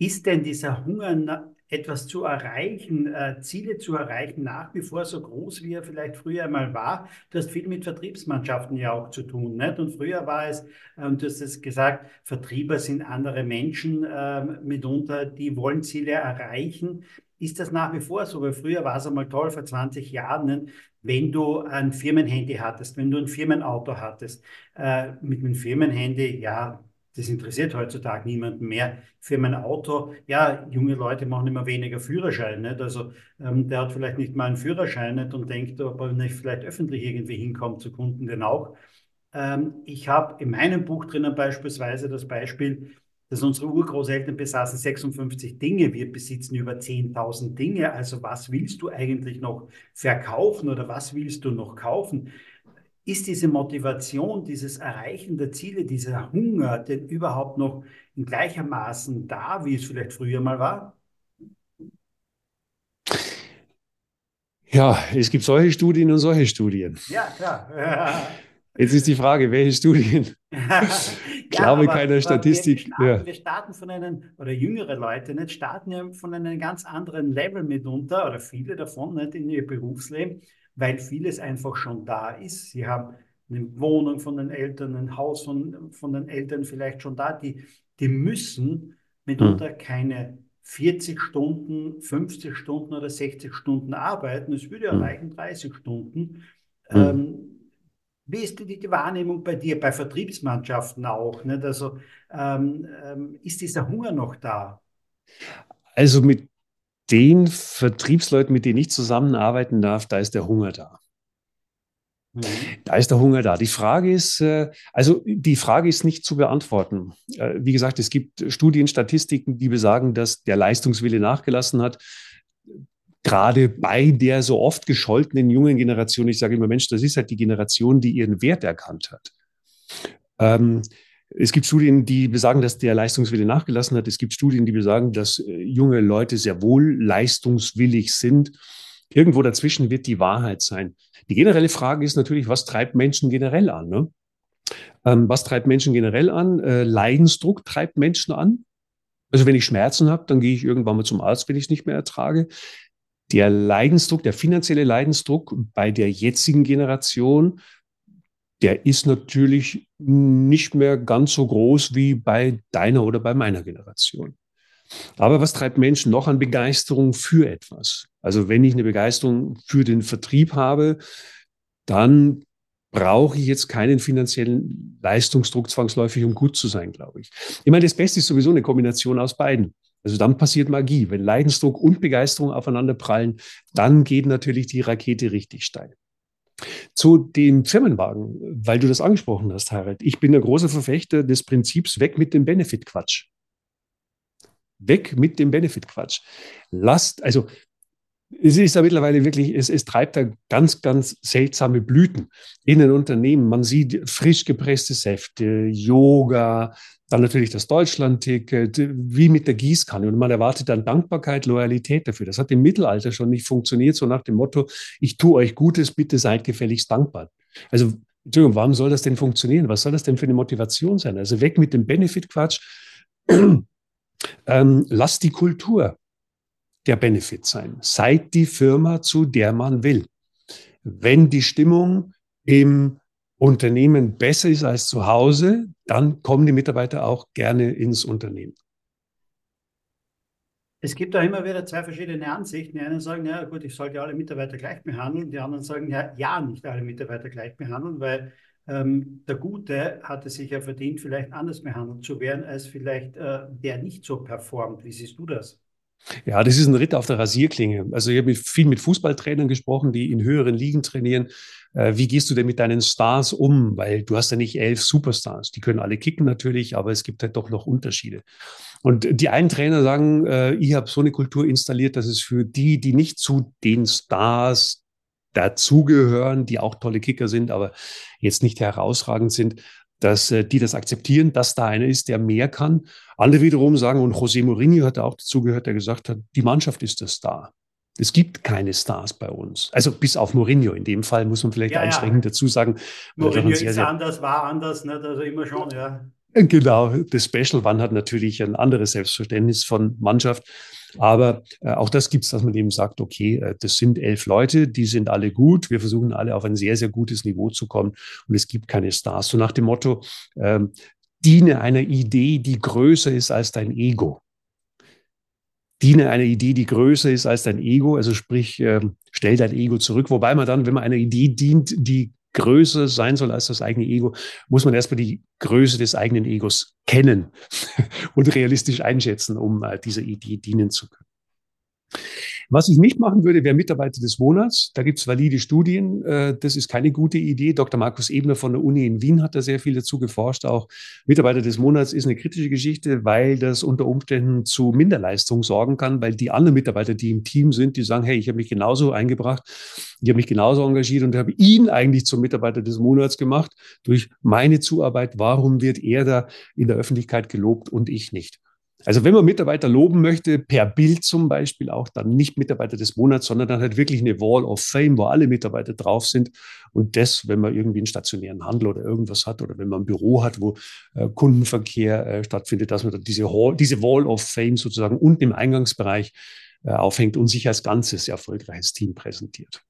Ist denn dieser Hunger etwas zu erreichen, äh, Ziele zu erreichen, nach wie vor so groß, wie er vielleicht früher einmal war. Du hast viel mit Vertriebsmannschaften ja auch zu tun. Nicht? Und früher war es, äh, du hast es gesagt, Vertrieber sind andere Menschen äh, mitunter, die wollen Ziele erreichen. Ist das nach wie vor so? Weil früher war es einmal toll, vor 20 Jahren, nicht? wenn du ein Firmenhandy hattest, wenn du ein Firmenauto hattest. Äh, mit einem Firmenhandy, ja, das interessiert heutzutage niemanden mehr. Für mein Auto, ja, junge Leute machen immer weniger Führerschein. Nicht? Also ähm, der hat vielleicht nicht mal einen Führerschein nicht und denkt, ob er nicht vielleicht öffentlich irgendwie hinkommt zu Kunden, denn auch. Ähm, ich habe in meinem Buch drinnen beispielsweise das Beispiel, dass unsere Urgroßeltern besaßen 56 Dinge, wir besitzen über 10.000 Dinge. Also was willst du eigentlich noch verkaufen oder was willst du noch kaufen? Ist diese Motivation, dieses Erreichen der Ziele, dieser Hunger denn überhaupt noch in gleichermaßen da, wie es vielleicht früher mal war? Ja, es gibt solche Studien und solche Studien. Ja, klar. Jetzt ist die Frage, welche Studien? ich glaube keiner Statistik. Wir starten, ja. wir starten, von einem, oder jüngere Leute nicht, starten ja von einem ganz anderen Level mitunter, oder viele davon nicht in ihr Berufsleben weil vieles einfach schon da ist. Sie haben eine Wohnung von den Eltern, ein Haus von, von den Eltern vielleicht schon da. Die, die müssen mitunter mhm. keine 40 Stunden, 50 Stunden oder 60 Stunden arbeiten. Es würde ja mhm. reichen 30 Stunden. Mhm. Ähm, wie ist die, die, Wahrnehmung bei dir, bei Vertriebsmannschaften auch? Nicht? Also ähm, ähm, ist dieser Hunger noch da? Also mit den Vertriebsleuten, mit denen ich zusammenarbeiten darf, da ist der Hunger da. Mhm. Da ist der Hunger da. Die Frage ist, äh, also die Frage ist nicht zu beantworten. Äh, wie gesagt, es gibt Studien, Statistiken, die besagen, dass der Leistungswille nachgelassen hat. Gerade bei der so oft gescholtenen jungen Generation. Ich sage immer, Mensch, das ist halt die Generation, die ihren Wert erkannt hat. Ähm, es gibt Studien, die besagen, dass der Leistungswille nachgelassen hat. Es gibt Studien, die besagen, dass äh, junge Leute sehr wohl leistungswillig sind. Irgendwo dazwischen wird die Wahrheit sein. Die generelle Frage ist natürlich, was treibt Menschen generell an? Ne? Ähm, was treibt Menschen generell an? Äh, Leidensdruck treibt Menschen an. Also wenn ich Schmerzen habe, dann gehe ich irgendwann mal zum Arzt, wenn ich es nicht mehr ertrage. Der Leidensdruck, der finanzielle Leidensdruck bei der jetzigen Generation der ist natürlich nicht mehr ganz so groß wie bei deiner oder bei meiner Generation. Aber was treibt Menschen noch an Begeisterung für etwas? Also wenn ich eine Begeisterung für den Vertrieb habe, dann brauche ich jetzt keinen finanziellen Leistungsdruck zwangsläufig, um gut zu sein, glaube ich. Ich meine, das Beste ist sowieso eine Kombination aus beiden. Also dann passiert Magie. Wenn Leidensdruck und Begeisterung aufeinander prallen, dann geht natürlich die Rakete richtig steil. Zu dem Firmenwagen, weil du das angesprochen hast, Harald. Ich bin ein großer Verfechter des Prinzips weg mit dem Benefit-Quatsch. Weg mit dem Benefit-Quatsch. Lasst, also es ist ja mittlerweile wirklich, es, es treibt da ganz, ganz seltsame Blüten in den Unternehmen. Man sieht frisch gepresste Säfte, Yoga, dann natürlich das Deutschland-Ticket, wie mit der Gießkanne. Und man erwartet dann Dankbarkeit, Loyalität dafür. Das hat im Mittelalter schon nicht funktioniert, so nach dem Motto, ich tue euch Gutes, bitte seid gefälligst dankbar. Also, Entschuldigung, warum soll das denn funktionieren? Was soll das denn für eine Motivation sein? Also weg mit dem Benefit-Quatsch. ähm, lasst die Kultur der Benefit sein. Seid die Firma, zu der man will. Wenn die Stimmung im Unternehmen besser ist als zu Hause, dann kommen die Mitarbeiter auch gerne ins Unternehmen. Es gibt da immer wieder zwei verschiedene Ansichten. Die einen sagen, ja gut, ich sollte alle Mitarbeiter gleich behandeln. Die anderen sagen, ja, ja, nicht alle Mitarbeiter gleich behandeln, weil ähm, der Gute hatte sich ja verdient, vielleicht anders behandelt zu werden, als vielleicht äh, der nicht so performt. Wie siehst du das? Ja, das ist ein Ritt auf der Rasierklinge. Also ich habe viel mit Fußballtrainern gesprochen, die in höheren Ligen trainieren. Äh, wie gehst du denn mit deinen Stars um? Weil du hast ja nicht elf Superstars. Die können alle kicken natürlich, aber es gibt halt doch noch Unterschiede. Und die einen Trainer sagen, äh, ich habe so eine Kultur installiert, dass es für die, die nicht zu den Stars dazugehören, die auch tolle Kicker sind, aber jetzt nicht herausragend sind, dass äh, die das akzeptieren, dass da einer ist, der mehr kann. Andere wiederum sagen, und José Mourinho hat auch dazugehört, der gesagt hat, die Mannschaft ist der Star. Es gibt keine Stars bei uns. Also bis auf Mourinho. In dem Fall muss man vielleicht ja, einschränkend ja. dazu sagen. Mourinho sehr, ist anders, war anders, nicht? also immer schon, ja. Genau, das Special One hat natürlich ein anderes Selbstverständnis von Mannschaft. Aber äh, auch das gibt es, dass man eben sagt, okay, äh, das sind elf Leute, die sind alle gut. Wir versuchen alle auf ein sehr, sehr gutes Niveau zu kommen und es gibt keine Stars. So nach dem Motto, ähm, diene einer Idee, die größer ist als dein Ego. Diene einer Idee, die größer ist als dein Ego, also sprich, äh, stell dein Ego zurück. Wobei man dann, wenn man einer Idee dient, die größer sein soll als das eigene Ego, muss man erstmal die Größe des eigenen Egos kennen und realistisch einschätzen, um äh, dieser Idee dienen zu können. Was ich nicht machen würde, wäre Mitarbeiter des Monats. Da gibt es valide Studien. Äh, das ist keine gute Idee. Dr. Markus Ebner von der Uni in Wien hat da sehr viel dazu geforscht. Auch Mitarbeiter des Monats ist eine kritische Geschichte, weil das unter Umständen zu Minderleistung sorgen kann, weil die anderen Mitarbeiter, die im Team sind, die sagen, hey, ich habe mich genauso eingebracht, ich habe mich genauso engagiert und habe ihn eigentlich zum Mitarbeiter des Monats gemacht durch meine Zuarbeit. Warum wird er da in der Öffentlichkeit gelobt und ich nicht? Also wenn man Mitarbeiter loben möchte, per Bild zum Beispiel auch, dann nicht Mitarbeiter des Monats, sondern dann halt wirklich eine Wall of Fame, wo alle Mitarbeiter drauf sind. Und das, wenn man irgendwie einen stationären Handel oder irgendwas hat oder wenn man ein Büro hat, wo äh, Kundenverkehr äh, stattfindet, dass man dann diese, Hall, diese Wall of Fame sozusagen unten im Eingangsbereich äh, aufhängt und sich als ganzes erfolgreiches Team präsentiert.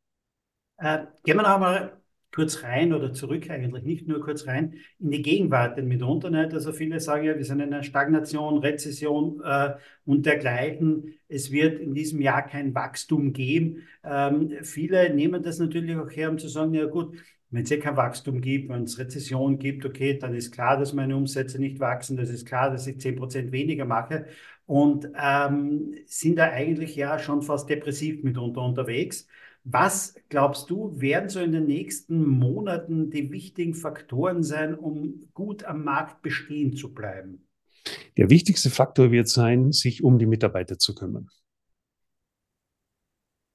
Äh, gehen wir noch einmal kurz rein oder zurück eigentlich, nicht nur kurz rein, in die Gegenwart denn mitunter nicht. Also viele sagen ja, wir sind in einer Stagnation, Rezession äh, und dergleichen. Es wird in diesem Jahr kein Wachstum geben. Ähm, viele nehmen das natürlich auch her, um zu sagen, ja gut, wenn es eh kein Wachstum gibt, wenn es Rezession gibt, okay, dann ist klar, dass meine Umsätze nicht wachsen, das ist klar, dass ich zehn Prozent weniger mache und ähm, sind da eigentlich ja schon fast depressiv mitunter unterwegs. Was glaubst du, werden so in den nächsten Monaten die wichtigen Faktoren sein, um gut am Markt bestehen zu bleiben? Der wichtigste Faktor wird sein, sich um die Mitarbeiter zu kümmern.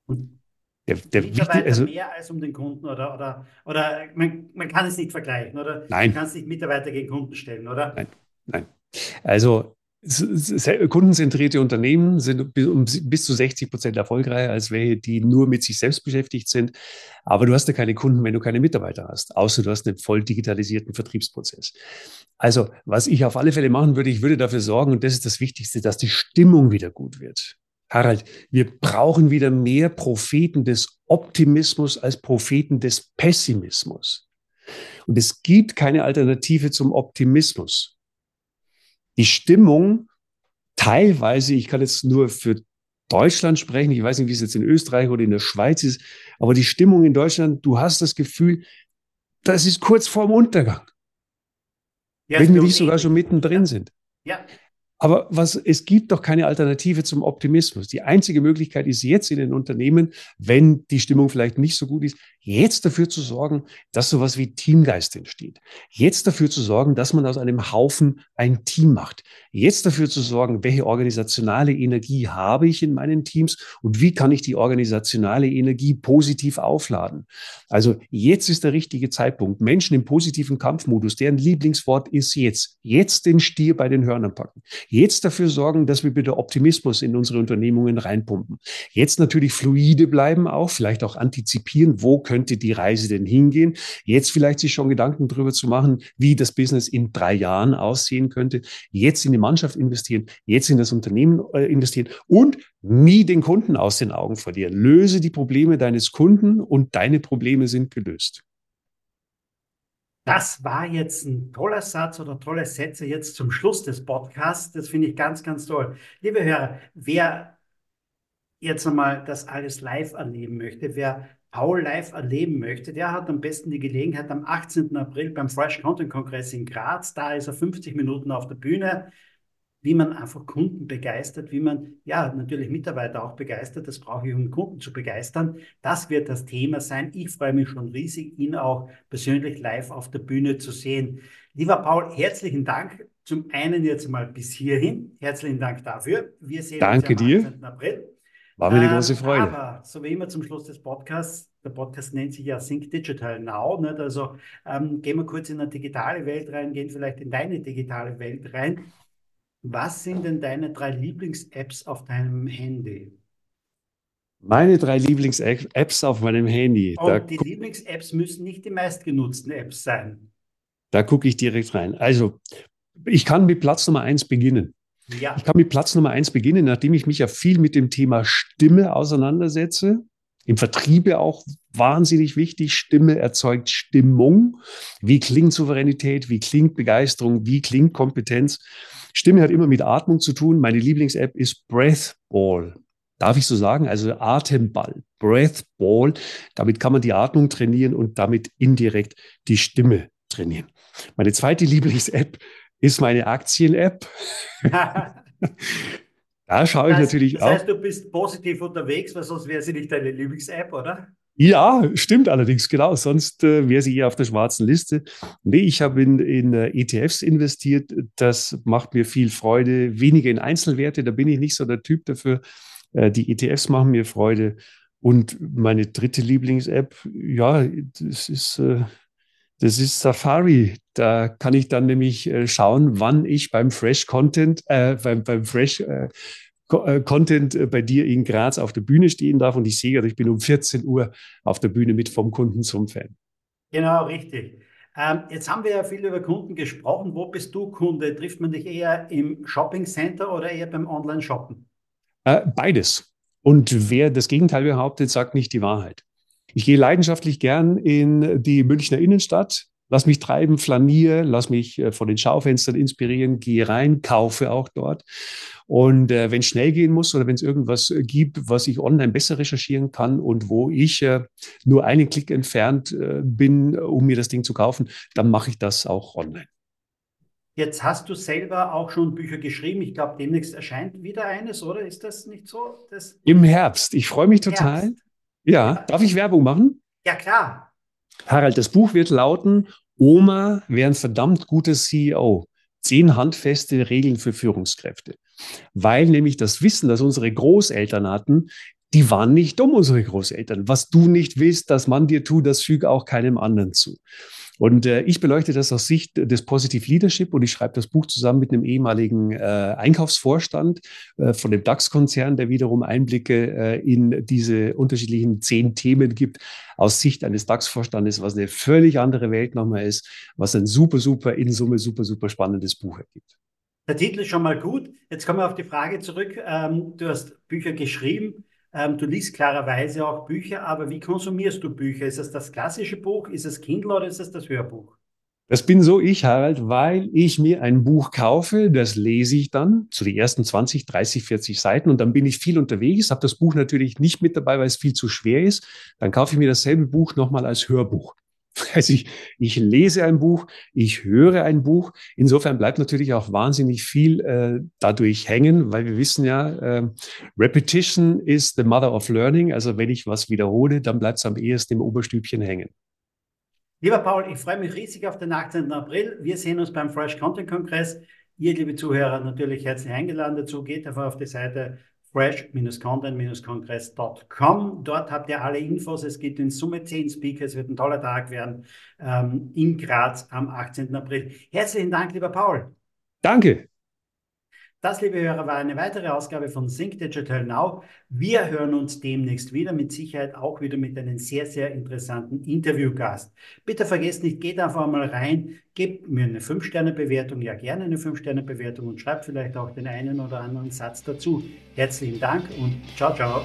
Und der, der Mitarbeiter also, mehr als um den Kunden oder, oder, oder man, man kann es nicht vergleichen, oder? Nein. Man kann es nicht Mitarbeiter gegen Kunden stellen, oder? Nein, nein. Also kundenzentrierte Unternehmen sind bis zu 60 Prozent erfolgreicher als welche, die nur mit sich selbst beschäftigt sind. Aber du hast ja keine Kunden, wenn du keine Mitarbeiter hast, außer du hast einen voll digitalisierten Vertriebsprozess. Also, was ich auf alle Fälle machen würde, ich würde dafür sorgen, und das ist das Wichtigste, dass die Stimmung wieder gut wird. Harald, wir brauchen wieder mehr Propheten des Optimismus als Propheten des Pessimismus. Und es gibt keine Alternative zum Optimismus die Stimmung teilweise, ich kann jetzt nur für Deutschland sprechen, ich weiß nicht, wie es jetzt in Österreich oder in der Schweiz ist, aber die Stimmung in Deutschland, du hast das Gefühl, das ist kurz vorm Untergang. Ja, wenn wir nicht sogar schon mittendrin ja. sind. Ja. Aber was, es gibt doch keine Alternative zum Optimismus. Die einzige Möglichkeit ist jetzt in den Unternehmen, wenn die Stimmung vielleicht nicht so gut ist, jetzt dafür zu sorgen, dass sowas wie Teamgeist entsteht. Jetzt dafür zu sorgen, dass man aus einem Haufen ein Team macht. Jetzt dafür zu sorgen, welche organisationale Energie habe ich in meinen Teams und wie kann ich die organisationale Energie positiv aufladen. Also jetzt ist der richtige Zeitpunkt. Menschen im positiven Kampfmodus, deren Lieblingswort ist jetzt. Jetzt den Stier bei den Hörnern packen. Jetzt dafür sorgen, dass wir bitte Optimismus in unsere Unternehmungen reinpumpen. Jetzt natürlich fluide bleiben auch, vielleicht auch antizipieren, wo könnte die Reise denn hingehen. Jetzt vielleicht sich schon Gedanken darüber zu machen, wie das Business in drei Jahren aussehen könnte. Jetzt in die Mannschaft investieren, jetzt in das Unternehmen äh, investieren und nie den Kunden aus den Augen verlieren. Löse die Probleme deines Kunden und deine Probleme sind gelöst. Das war jetzt ein toller Satz oder tolle Sätze jetzt zum Schluss des Podcasts. Das finde ich ganz, ganz toll. Liebe Hörer, wer jetzt einmal das alles live erleben möchte, wer Paul live erleben möchte, der hat am besten die Gelegenheit am 18. April beim Fresh Content Kongress in Graz. Da ist er 50 Minuten auf der Bühne wie man einfach Kunden begeistert, wie man ja natürlich Mitarbeiter auch begeistert. Das brauche ich, um Kunden zu begeistern. Das wird das Thema sein. Ich freue mich schon riesig, ihn auch persönlich live auf der Bühne zu sehen. Lieber Paul, herzlichen Dank. Zum einen jetzt mal bis hierhin. Herzlichen Dank dafür. Wir sehen Danke uns am 18. dir. April. War mir eine große ähm, Freude. Aber so wie immer zum Schluss des Podcasts, der Podcast nennt sich ja Think Digital Now. Nicht? Also ähm, gehen wir kurz in eine digitale Welt rein, gehen vielleicht in deine digitale Welt rein. Was sind denn deine drei Lieblings-Apps auf deinem Handy? Meine drei Lieblings-Apps auf meinem Handy. Und da die Lieblings-Apps müssen nicht die meistgenutzten Apps sein. Da gucke ich direkt rein. Also, ich kann mit Platz Nummer eins beginnen. Ja. Ich kann mit Platz Nummer eins beginnen, nachdem ich mich ja viel mit dem Thema Stimme auseinandersetze. Im Vertriebe auch wahnsinnig wichtig. Stimme erzeugt Stimmung. Wie klingt Souveränität? Wie klingt Begeisterung? Wie klingt Kompetenz? Stimme hat immer mit Atmung zu tun. Meine Lieblings-App ist Breathball. Darf ich so sagen? Also Atemball, Breathball. Damit kann man die Atmung trainieren und damit indirekt die Stimme trainieren. Meine zweite Lieblings-App ist meine Aktien-App. da schaue ich das, natürlich das auch. Das heißt, du bist positiv unterwegs, weil sonst wäre sie nicht deine Lieblings-App, oder? Ja, stimmt allerdings, genau. Sonst äh, wäre sie eher auf der schwarzen Liste. Nee, ich habe in, in äh, ETFs investiert. Das macht mir viel Freude. Weniger in Einzelwerte, da bin ich nicht so der Typ dafür. Äh, die ETFs machen mir Freude. Und meine dritte Lieblings-App, ja, das ist, äh, das ist Safari. Da kann ich dann nämlich äh, schauen, wann ich beim Fresh Content, äh, beim, beim Fresh äh, Content äh, bei dir in Graz auf der Bühne stehen darf. Und ich sehe gerade, ich bin um 14 Uhr auf der Bühne mit vom Kunden zum Fan. Genau, richtig. Ähm, jetzt haben wir ja viel über Kunden gesprochen. Wo bist du Kunde? Trifft man dich eher im Shopping Center oder eher beim Online-Shoppen? Äh, beides. Und wer das Gegenteil behauptet, sagt nicht die Wahrheit. Ich gehe leidenschaftlich gern in die Münchner Innenstadt, lass mich treiben, flaniere, lass mich äh, von den Schaufenstern inspirieren, gehe rein, kaufe auch dort. Und äh, wenn es schnell gehen muss oder wenn es irgendwas äh, gibt, was ich online besser recherchieren kann und wo ich äh, nur einen Klick entfernt äh, bin, um mir das Ding zu kaufen, dann mache ich das auch online. Jetzt hast du selber auch schon Bücher geschrieben. Ich glaube, demnächst erscheint wieder eines, oder? Ist das nicht so? Das Im Herbst. Ich freue mich total. Ja. Ja. Darf ich Werbung machen? Ja, klar. Harald, das Buch wird lauten, Oma wäre ein verdammt guter CEO. Zehn handfeste Regeln für Führungskräfte. Weil nämlich das Wissen, das unsere Großeltern hatten, die waren nicht dumm, unsere Großeltern. Was du nicht willst, dass man dir tut, das füge auch keinem anderen zu. Und äh, ich beleuchte das aus Sicht des Positive Leadership und ich schreibe das Buch zusammen mit einem ehemaligen äh, Einkaufsvorstand äh, von dem DAX-Konzern, der wiederum Einblicke äh, in diese unterschiedlichen zehn Themen gibt, aus Sicht eines DAX-Vorstandes, was eine völlig andere Welt nochmal ist, was ein super, super, in Summe super, super spannendes Buch ergibt. Der Titel ist schon mal gut. Jetzt kommen wir auf die Frage zurück. Ähm, du hast Bücher geschrieben. Ähm, du liest klarerweise auch Bücher, aber wie konsumierst du Bücher? Ist es das klassische Buch, ist es Kindle oder ist es das Hörbuch? Das bin so ich, Harald, weil ich mir ein Buch kaufe, das lese ich dann zu den ersten 20, 30, 40 Seiten und dann bin ich viel unterwegs, habe das Buch natürlich nicht mit dabei, weil es viel zu schwer ist. Dann kaufe ich mir dasselbe Buch nochmal als Hörbuch. Also ich, ich lese ein Buch, ich höre ein Buch. Insofern bleibt natürlich auch wahnsinnig viel äh, dadurch hängen, weil wir wissen ja, äh, Repetition is the mother of learning. Also wenn ich was wiederhole, dann bleibt es am ehesten im Oberstübchen hängen. Lieber Paul, ich freue mich riesig auf den 18. April. Wir sehen uns beim Fresh Content Kongress. Ihr, liebe Zuhörer, natürlich herzlich eingeladen dazu. Geht einfach auf die Seite fresh-content-kongress.com. Dort habt ihr alle Infos. Es gibt in Summe 10 Speaker. Es wird ein toller Tag werden ähm, in Graz am 18. April. Herzlichen Dank, lieber Paul. Danke. Das, liebe Hörer, war eine weitere Ausgabe von Think Digital Now. Wir hören uns demnächst wieder, mit Sicherheit auch wieder mit einem sehr, sehr interessanten Interviewgast. Bitte vergesst nicht, geht einfach mal rein, gebt mir eine 5-Sterne-Bewertung, ja gerne eine 5-Sterne-Bewertung und schreibt vielleicht auch den einen oder anderen Satz dazu. Herzlichen Dank und ciao, ciao.